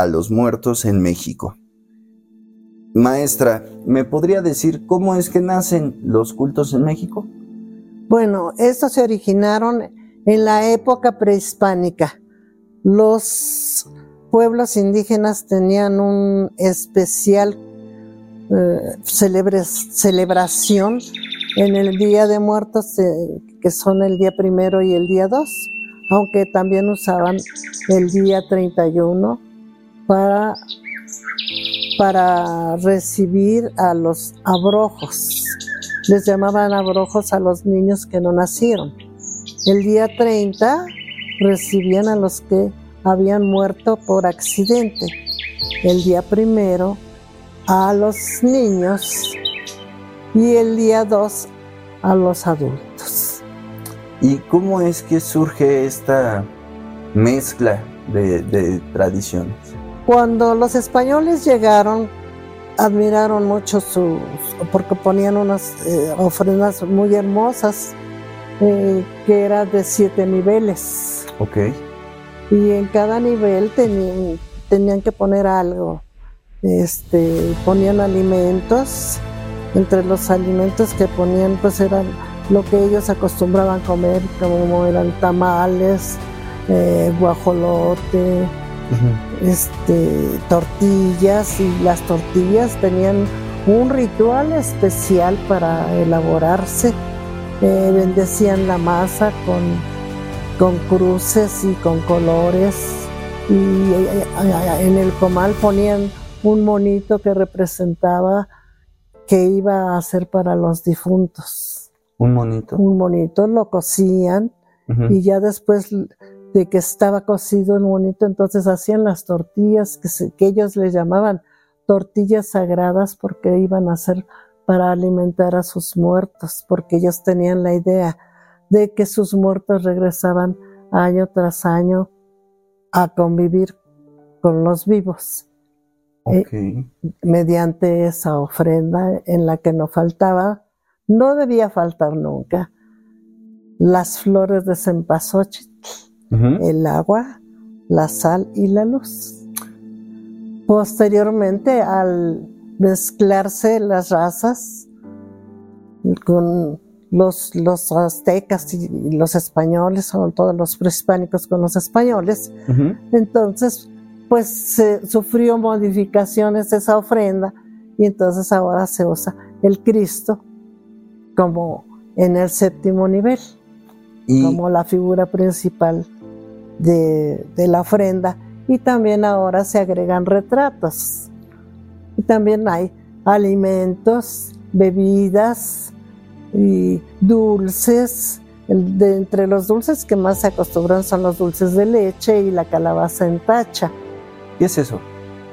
a los muertos en México. Maestra, ¿me podría decir cómo es que nacen los cultos en México? Bueno, estos se originaron en la época prehispánica. Los pueblos indígenas tenían un especial eh, celebración en el Día de Muertos, eh, que son el día primero y el día dos, aunque también usaban el día 31 para, para recibir a los abrojos. Les llamaban abrojos a los niños que no nacieron. El día 30 recibían a los que habían muerto por accidente. El día primero a los niños y el día 2 a los adultos. ¿Y cómo es que surge esta mezcla de, tradiciones? Cuando los españoles llegaron, admiraron mucho sus, porque ponían unas eh, ofrendas muy hermosas, eh, que eran de siete niveles. Ok. Y en cada nivel tenían, tenían que poner algo. Este, ponían alimentos, entre los alimentos que ponían, pues eran lo que ellos acostumbraban comer, como eran tamales, eh, guajolote, este, tortillas y las tortillas tenían un ritual especial para elaborarse. Eh, bendecían la masa con, con cruces y con colores y eh, en el comal ponían un monito que representaba que iba a ser para los difuntos. Un monito. Un monito, lo cocían y ya después de que estaba cocido el monito, entonces hacían las tortillas que, que ellos le llamaban tortillas sagradas porque iban a ser para alimentar a sus muertos, porque ellos tenían la idea de que sus muertos regresaban año tras año a convivir con los vivos. Eh, mediante esa ofrenda en la que no faltaba, no debía faltar nunca, las flores de cempasúchil el agua, la sal y la luz. Posteriormente, al mezclarse las razas con los, los aztecas y los españoles, son todos los prehispánicos con los españoles, entonces pues se sufrió modificaciones de esa ofrenda y entonces ahora se usa el Cristo como en el séptimo nivel, como la figura principal de, la ofrenda y también ahora se agregan retratos. Y también hay alimentos, bebidas y dulces. de entre los dulces que más se acostumbran son los dulces de leche y la calabaza en tacha. ¿Qué es eso?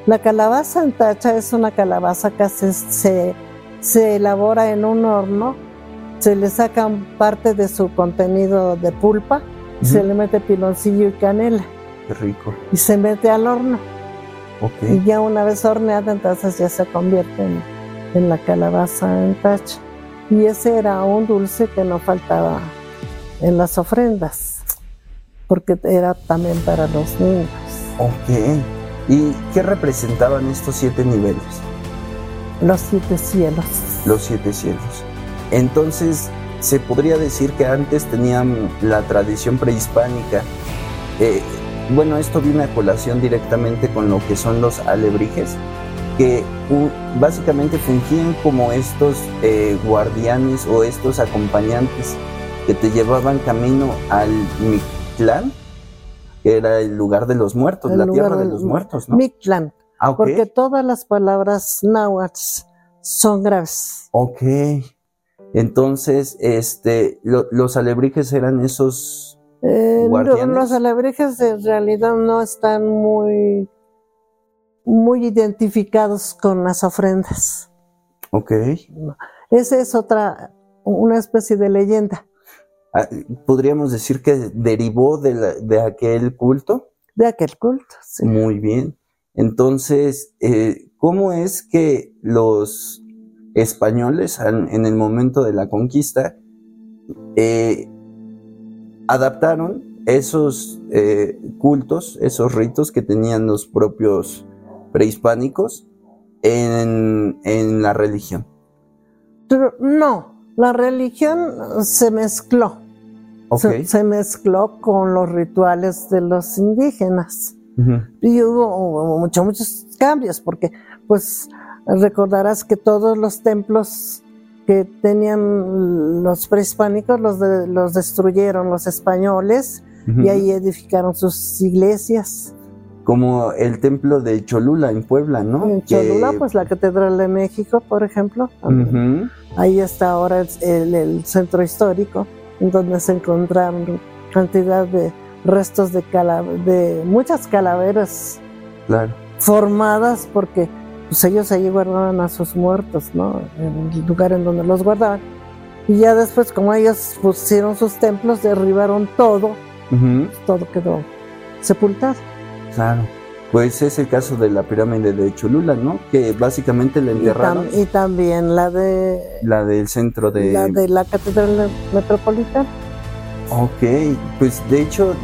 La calabaza en tacha es una calabaza que se, se elabora en un horno, se le sacan parte de su contenido de pulpa se le mete piloncillo y canela. Qué rico. Y se mete al horno. Okay. Y ya una vez horneada, entonces ya se convierte en, la calabaza en tacha. Y ese era un dulce que no faltaba en las ofrendas, porque era también para los niños. Ok. ¿Y qué representaban estos siete niveles? Los siete cielos. Los siete cielos. Entonces, se podría decir que antes tenían la tradición prehispánica. Eh, bueno, esto viene a colación directamente con lo que son los alebrijes, que básicamente fungían como estos eh, guardianes o estos acompañantes que te llevaban camino al Mictlán, que era el lugar de los muertos, la tierra de los muertos, ¿no? Mictlán, ah, porque todas las palabras náhuatl son graves. Ok. Entonces, este, los alebrijes eran esos eh, guardianes. los alebrijes en realidad no están muy muy identificados con las ofrendas. Ok. Esa es otra, una especie de leyenda. Ah, ¿Podríamos decir que derivó de, la- de aquel culto? De aquel culto, sí. Muy bien. Entonces, eh, ¿cómo es que los españoles en el momento de la conquista eh, adaptaron esos eh, cultos, esos ritos que tenían los propios prehispánicos en, en la religión? Pero no, la religión se mezcló. Se, se mezcló con los rituales de los indígenas. Y hubo, hubo mucho- muchos cambios, porque pues recordarás que todos los templos que tenían los prehispánicos los, de- los destruyeron los españoles y ahí edificaron sus iglesias. Como el templo de Cholula en Puebla, ¿no? En Que- Cholula, pues la Catedral de México, por ejemplo. Ahí está ahora el, el- el centro histórico, en donde se encontraron cantidad de restos de, cala- de muchas calaveras Claro. formadas porque pues, ellos allí guardaban a sus muertos, ¿no? En el lugar en donde los guardaban. Y ya después, como ellos pusieron sus templos, derribaron todo, Ujú. todo quedó sepultado. Claro. Pues es el caso de la pirámide de Cholula, ¿no? Que básicamente la Y, tam- enterraron. y también la de La del centro de... la de la Catedral Metropolitana Ok, pues de hecho,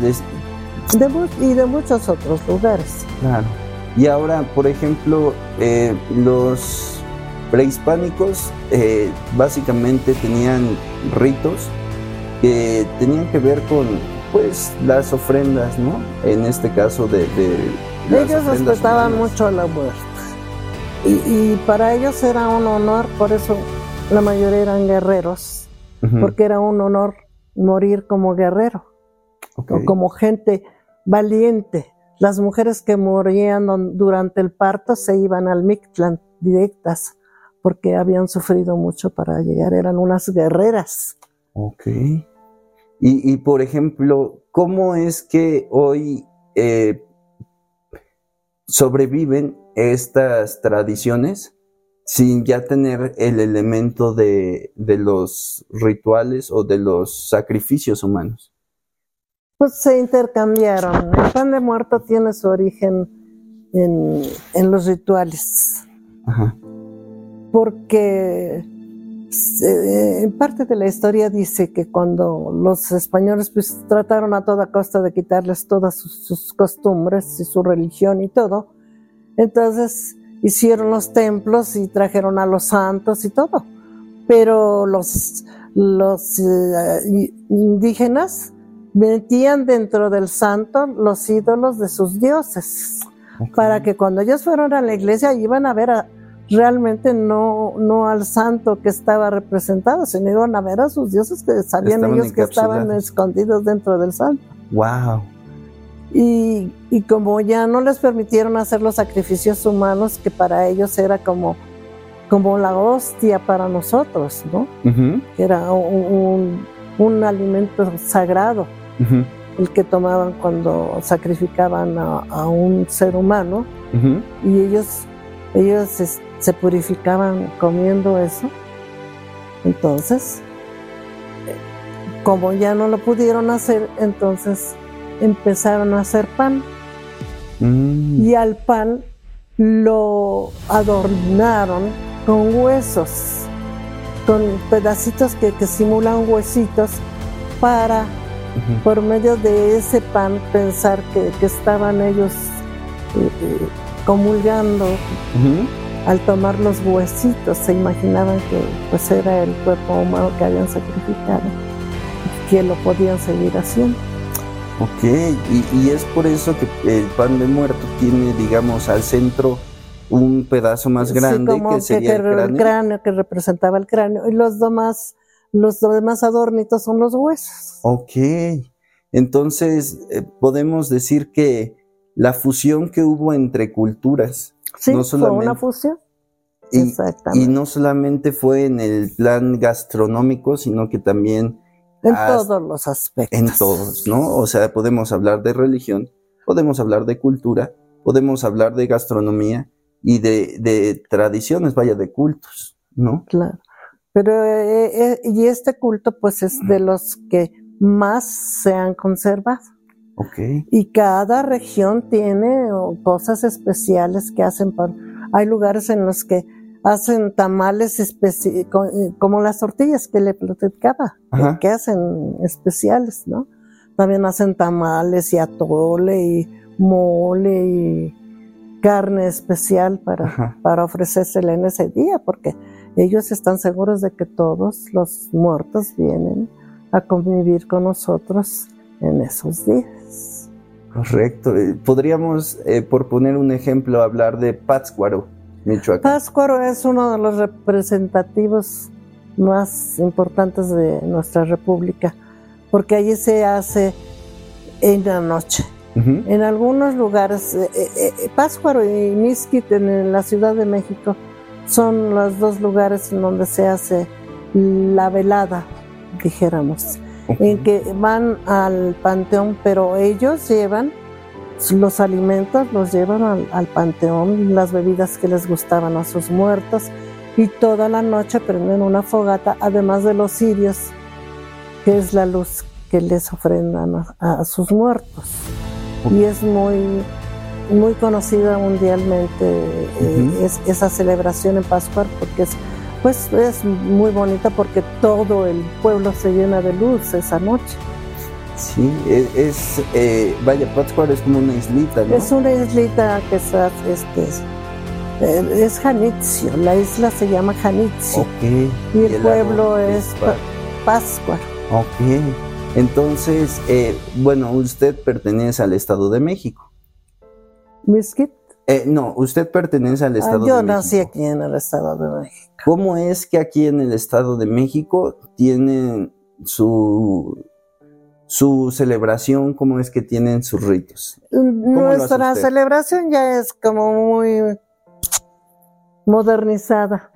de mu- y de muchos otros lugares. claro. Y ahora, por ejemplo, eh, los prehispánicos eh, básicamente tenían ritos que tenían que ver con, pues, las ofrendas, ¿no? En este caso de... de Ellos respetaban humanas. mucho la muerte. Y, y para ellos era un honor, por eso la mayoría eran guerreros, porque era un honor morir como guerrero, o como gente valiente. Las mujeres que morían durante el parto se iban al Mictlán directas, porque habían sufrido mucho para llegar, eran unas guerreras. Ok. Y, y, por ejemplo, ¿cómo es que hoy eh, sobreviven estas tradiciones sin ya tener el elemento de, de los rituales o de los sacrificios humanos? Pues se intercambiaron. El pan de muerto tiene su origen en, en los rituales. Ajá. porque en parte de la historia dice que cuando los españoles pues, trataron a toda costa de quitarles todas sus, sus costumbres y su religión y todo, entonces hicieron los templos y trajeron a los santos y todo, pero los, los eh, indígenas metían dentro del santo los ídolos de sus dioses para que cuando ellos fueron a la iglesia iban a ver a- realmente no, no al santo que estaba representado, sino iban a ver a sus dioses que sabían Estaban ellos que estaban escondidos dentro del santo. Wow. Y, y como ya no les permitieron hacer los sacrificios humanos, que para ellos era como, como la hostia para nosotros, ¿no? Era un, un- un alimento sagrado, el que tomaban cuando sacrificaban a- a un ser humano. y ellos, ellos se purificaban comiendo eso. Entonces, como ya no lo pudieron hacer, entonces empezaron a hacer pan Mm, y al pan lo adornaron con huesos, con pedacitos que, que simulan huesitos para por medio de ese pan pensar que, que estaban ellos eh, eh, comulgando al tomar los huesitos se imaginaban que pues era el cuerpo humano que habían sacrificado que lo podían seguir haciendo. Ok, y, y es por eso que el pan de muerto tiene, digamos, al centro un pedazo más Sí, grande como que sería el que cráneo. que representaba el cráneo y los demás los demás adornitos son los huesos Ok, entonces eh, podemos decir que la fusión que hubo entre culturas sí No fue solamente- una fusión y, exactamente y no solamente fue en el plan gastronómico, sino que también en todos los aspectos en todos, ¿no? O sea, podemos hablar de religión, podemos hablar de cultura podemos hablar de gastronomía y de, de tradiciones, vaya, de cultos, ¿no? Claro. Pero, eh, eh, y este culto, pues, es de los que más se han conservado. Ok. Y cada región tiene cosas especiales que hacen. Hay lugares en los que hacen tamales eh, como las tortillas que le platicaba, que, Ajá. que hacen especiales, ¿no? También hacen tamales y atole y mole y carne especial para, Ajá. para ofrecérsela en ese día, porque ellos están seguros de que todos los muertos vienen a convivir con nosotros en esos días. Correcto. Eh, Podríamos, eh, por poner un ejemplo, hablar de Pátzcuaro, Michoacán. Pátzcuaro es uno de los representativos más importantes de nuestra república, porque allí se hace en la noche. Ujú. En algunos lugares, eh, eh, Pátzcuaro y Mixquit en la Ciudad de México son los dos lugares en donde se hace la velada, dijéramos, en que van al panteón, pero ellos llevan los alimentos, los llevan al, al panteón, las bebidas que les gustaban a sus muertos, y toda la noche prenden una fogata, además de los cirios, que es la luz que les ofrendan a, a sus muertos. Y es muy, muy conocida mundialmente eh, es- esa celebración en Pascua, porque es, pues, es muy bonita porque todo el pueblo se llena de luz esa noche. Sí, e- es, eh, vaya, Pátzcuaro es como una islita, ¿no? Es una islita que es, este, es, eh, es Janitzio, la isla se llama Janitzio Ok. y el pueblo es Pátzcuaro. Ok. Entonces, eh, bueno, usted pertenece al Estado de México. Mixquit. Eh, no, usted pertenece al Ah, Estado yo de nací México. aquí en el Estado de México. ¿Cómo es que aquí en el Estado de México tienen su, su celebración? ¿Cómo es que tienen sus ritos? hace Nuestra celebración ya es como muy modernizada.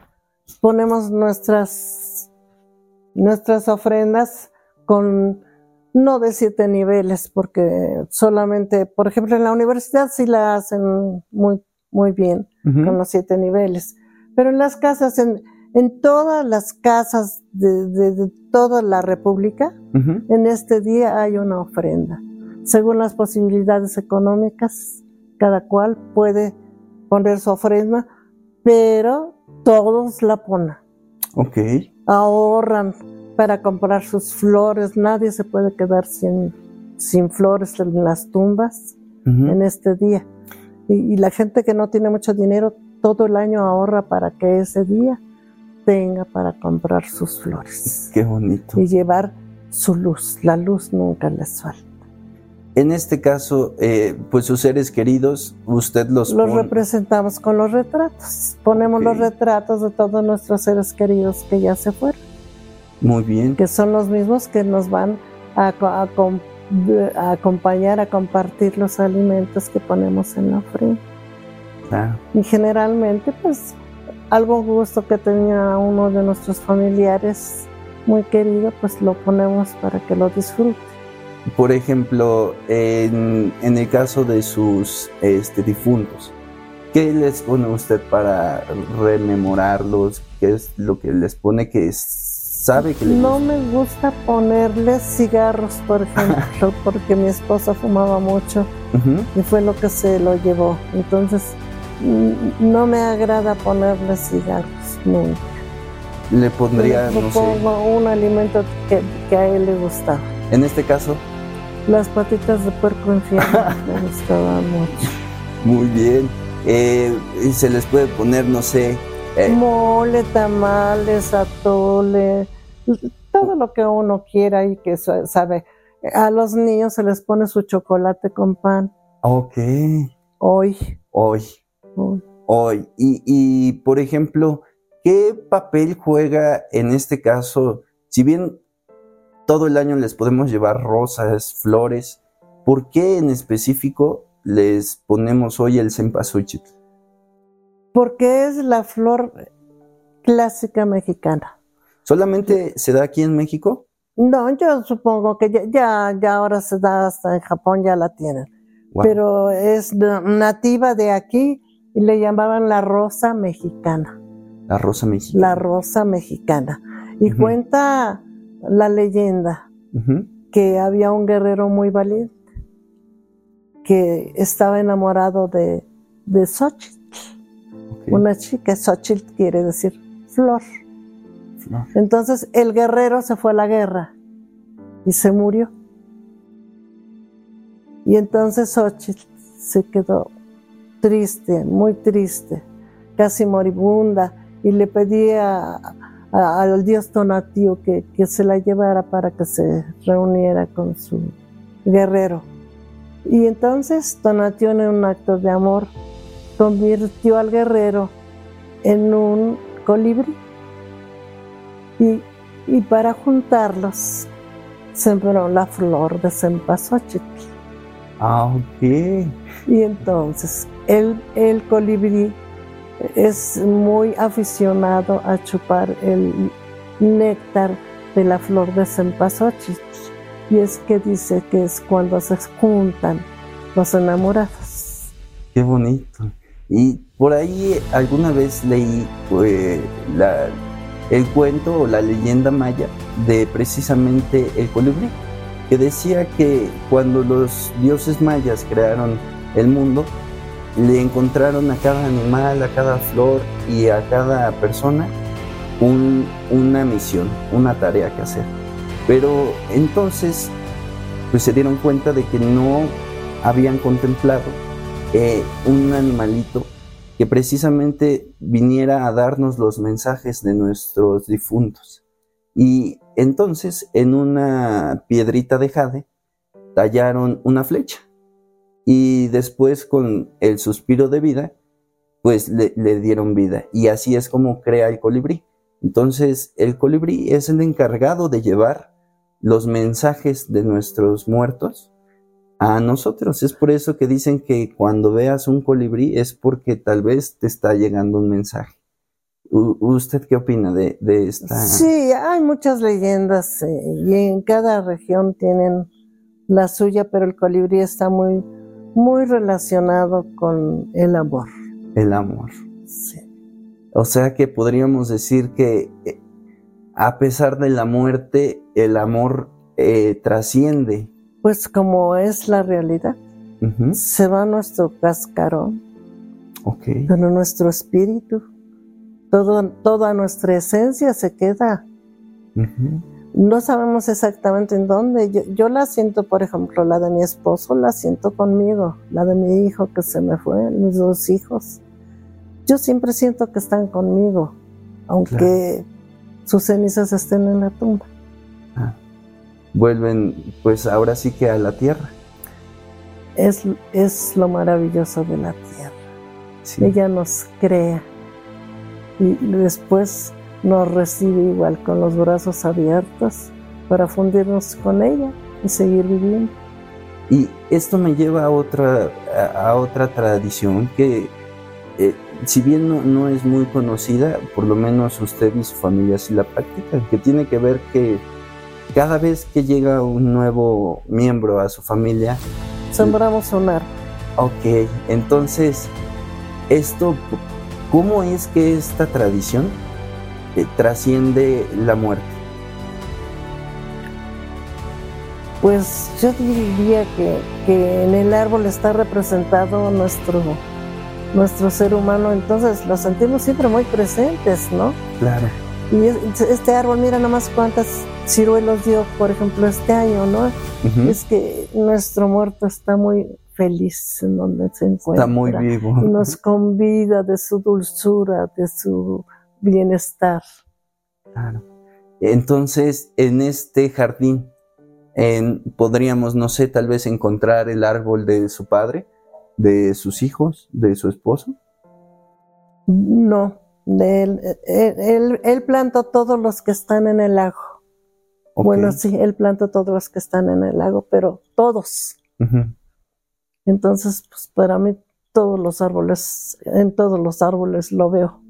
Ponemos nuestras, nuestras ofrendas con no de siete niveles, porque solamente, por ejemplo, en la universidad sí la hacen muy, muy bien con los siete niveles. Pero en las casas, en, en todas las casas de, de- de toda la República, en este día hay una ofrenda. Según las posibilidades económicas, cada cual puede poner su ofrenda, pero todos la ponen. Ok. Ahorran para comprar sus flores. Nadie se puede quedar sin, sin flores en las tumbas Ujú. en este día. Y, y la gente que no tiene mucho dinero, todo el año ahorra para que ese día tenga para comprar sus flores Qué bonito. y llevar su luz. La luz nunca les falta. En este caso, eh, pues sus seres queridos, usted los, Los representamos con los retratos. Ponemos los retratos de todos nuestros seres queridos que ya se fueron, Muy bien. que son los mismos que nos van a, a a acompañar a compartir los alimentos que ponemos en la ofrenda. Claro. Y generalmente, pues, algún gusto que tenía uno de nuestros familiares muy querido, pues lo ponemos para que lo disfrute. Por ejemplo, en, en el caso de sus este, difuntos, ¿qué les pone usted para rememorarlos? ¿Qué es lo que les pone que sabe que No gusta? me gusta ponerles cigarros, por ejemplo, porque mi esposa fumaba mucho Ujú. y fue lo que se lo llevó. Entonces, mm, no me agrada ponerles cigarros nunca. Le pondría, Le no sé, pongo un alimento que, que a él le gustaba. en este caso, Las patitas de puerco infierno me gustaban mucho. muy bien. Eh, y se les puede poner, no sé, eh, Mole, tamales, atole, todo lo que uno quiera y que sa- sabe. A los niños se les pone su chocolate con pan. ok, Hoy, hoy, hoy. hoy. Y, y, por ejemplo, ¿qué papel juega en este caso? Si bien todo el año les podemos llevar rosas, flores, ¿por qué en específico les ponemos hoy el cempasúchil? porque es la flor clásica mexicana. ¿Solamente se da aquí en México? No, yo supongo que ya, ya, ya ahora se da hasta en Japón, ya la tienen. pero es nativa de aquí y le llamaban la rosa mexicana. La rosa mexicana. La rosa mexicana. Y cuenta la leyenda que había un guerrero muy valiente que estaba enamorado de, de Xochitl. Una chica, Xochitl quiere decir flor. Entonces el guerrero se fue a la guerra y se murió. Y entonces Xochitl se quedó triste, muy triste, casi moribunda, y le pedía al dios Tonatio que, que se la llevara para que se reuniera con su guerrero. Y entonces Tonatio en un acto de amor convirtió al guerrero en un colibrí. Y, y para juntarlos sembró la flor de cempasúchil. Ah, ok. Y entonces el, el colibrí es muy aficionado a chupar el néctar de la flor de cempasúchil. Y es que dice que es cuando se juntan los enamorados. Qué bonito. Y por ahí alguna vez leí eh, el cuento o la leyenda maya de precisamente el colibrí, que decía que cuando los dioses mayas crearon el mundo, le encontraron a cada animal, a cada flor y a cada persona una misión, una tarea que hacer. Pero entonces pues se dieron cuenta de que no habían contemplado eh, un animalito que precisamente viniera a darnos los mensajes de nuestros difuntos. Y entonces en una piedrita de jade tallaron una flecha y después con el suspiro de vida, pues le, le, dieron vida. Y así es como crea el colibrí. Entonces el colibrí es el encargado de llevar los mensajes de nuestros muertos a nosotros. Es por eso que dicen que cuando veas un colibrí es porque tal vez te está llegando un mensaje. ¿Usted qué opina de, esta? Sí, hay muchas leyendas eh, y en cada región tienen la suya, pero el colibrí está muy, muy relacionado con el amor. El amor. Sí. O sea que podríamos decir que eh, a pesar de la muerte, el amor eh, trasciende pues como es la realidad. Se va nuestro cascarón, pero nuestro espíritu, todo, toda nuestra esencia se queda. No sabemos exactamente en dónde. Yo, yo, la siento, por ejemplo, la de mi esposo, la siento conmigo, la de mi hijo que se me fue, mis dos hijos. Yo siempre siento que están conmigo, aunque sus cenizas estén en la tumba vuelven pues ahora sí que a la tierra. Es, es lo maravilloso de la tierra. Ella nos crea y después nos recibe igual con los brazos abiertos para fundirnos con ella y seguir viviendo. Y esto me lleva a otra, a, otra tradición que, eh, si bien no, no, es muy conocida, por lo menos usted y su familia sí la practican, que tiene que ver que cada vez que llega un nuevo miembro a su familia, sembramos un árbol. Ok, entonces, esto, ¿cómo es que esta tradición eh, trasciende la muerte? Pues yo diría que, que, en el árbol está representado nuestro, nuestro ser humano, entonces lo sentimos siempre muy presentes, ¿no? Claro. Y este árbol, mira nomás cuántas ciruelos dio, por ejemplo, este año, ¿no? Es que nuestro muerto está muy feliz en donde se encuentra. Está muy vivo. Y nos convida de su dulzura, de su bienestar. Claro. Entonces, en este jardín, en, podríamos, no sé, tal vez encontrar el árbol de su padre, de sus hijos, de su esposo. No, él, él, él, plantó todos los que están en el Bueno, sí, él plantó todos los que están en el lago, pero todos. Entonces, pues para mí todos los árboles, en todos los árboles lo veo.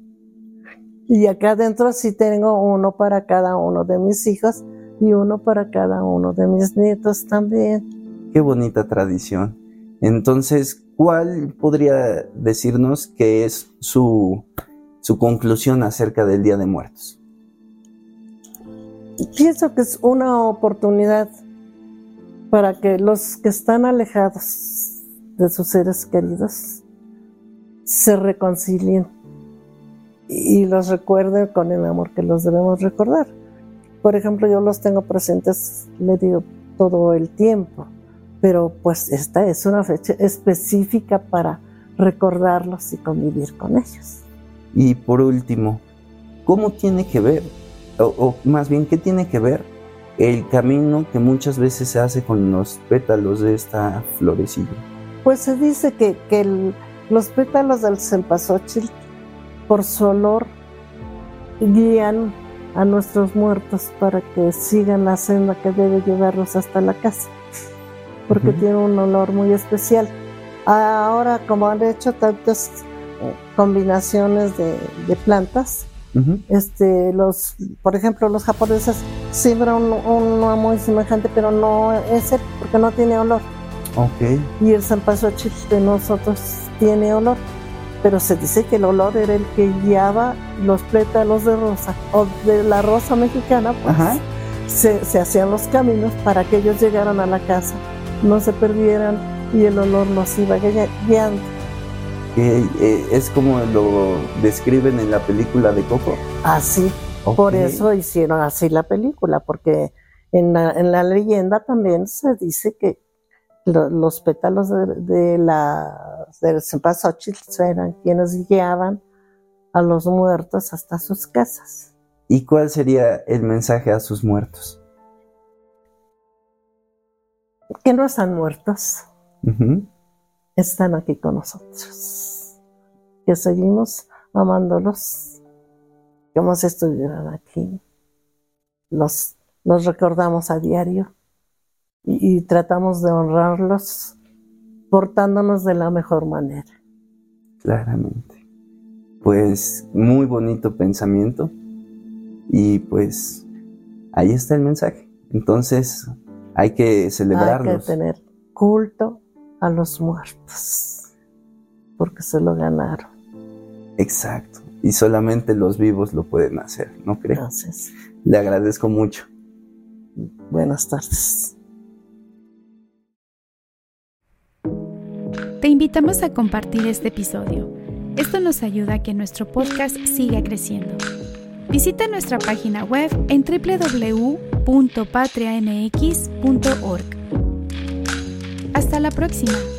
Y acá adentro sí tengo uno para cada uno de mis hijos y uno para cada uno de mis nietos también. Qué bonita tradición. Entonces, ¿cuál podría decirnos que es su, su conclusión acerca del Día de Muertos? Pienso que es una oportunidad para que los que están alejados de sus seres queridos se reconcilien y los recuerden con el amor que los debemos recordar. Por ejemplo, yo los tengo presentes, le digo, todo el tiempo, pero pues esta es una fecha específica para recordarlos y convivir con ellos. Y por último, ¿cómo tiene que ver, o, más bien, qué tiene que ver el camino que muchas veces se hace con los pétalos de esta florecilla? Pues se dice que, los pétalos del cempasúchil, por su olor, guían a nuestros muertos para que sigan la senda que debe llevarlos hasta la casa, porque tiene un olor muy especial. Ahora, como han hecho tantas eh, combinaciones de, plantas, este, los, por ejemplo, los japoneses siembran uno muy semejante, pero no es él, porque no tiene olor. Okay. Y el cempasúchil de nosotros tiene olor pero se dice que el olor era el que guiaba los pétalos de rosa o de la rosa mexicana, pues se, hacían los caminos para que ellos llegaran a la casa, no se perdieran y el olor los iba guiando. Eh, es como lo describen en la película de Coco. Así, por eso hicieron así la película, porque en en la leyenda también se dice que los pétalos de, la del cempasúchil eran quienes guiaban a los muertos hasta sus casas. ¿Y cuál sería el mensaje a sus muertos? Que no están muertos, están aquí con nosotros, que seguimos amándolos como si estuvieran aquí. Los, los recordamos a diario y, tratamos de honrarlos portándonos de la mejor manera. Claramente. Pues muy bonito pensamiento y pues ahí está el mensaje. Entonces hay que celebrarlos. Hay que tener culto a los muertos porque se lo ganaron. Exacto. Y solamente los vivos lo pueden hacer, ¿no crees? Gracias. Le agradezco mucho. Buenas tardes. Te invitamos a compartir este episodio. Esto nos ayuda a que nuestro podcast siga creciendo. Visita nuestra página web en www.patriamx.org. Hasta la próxima.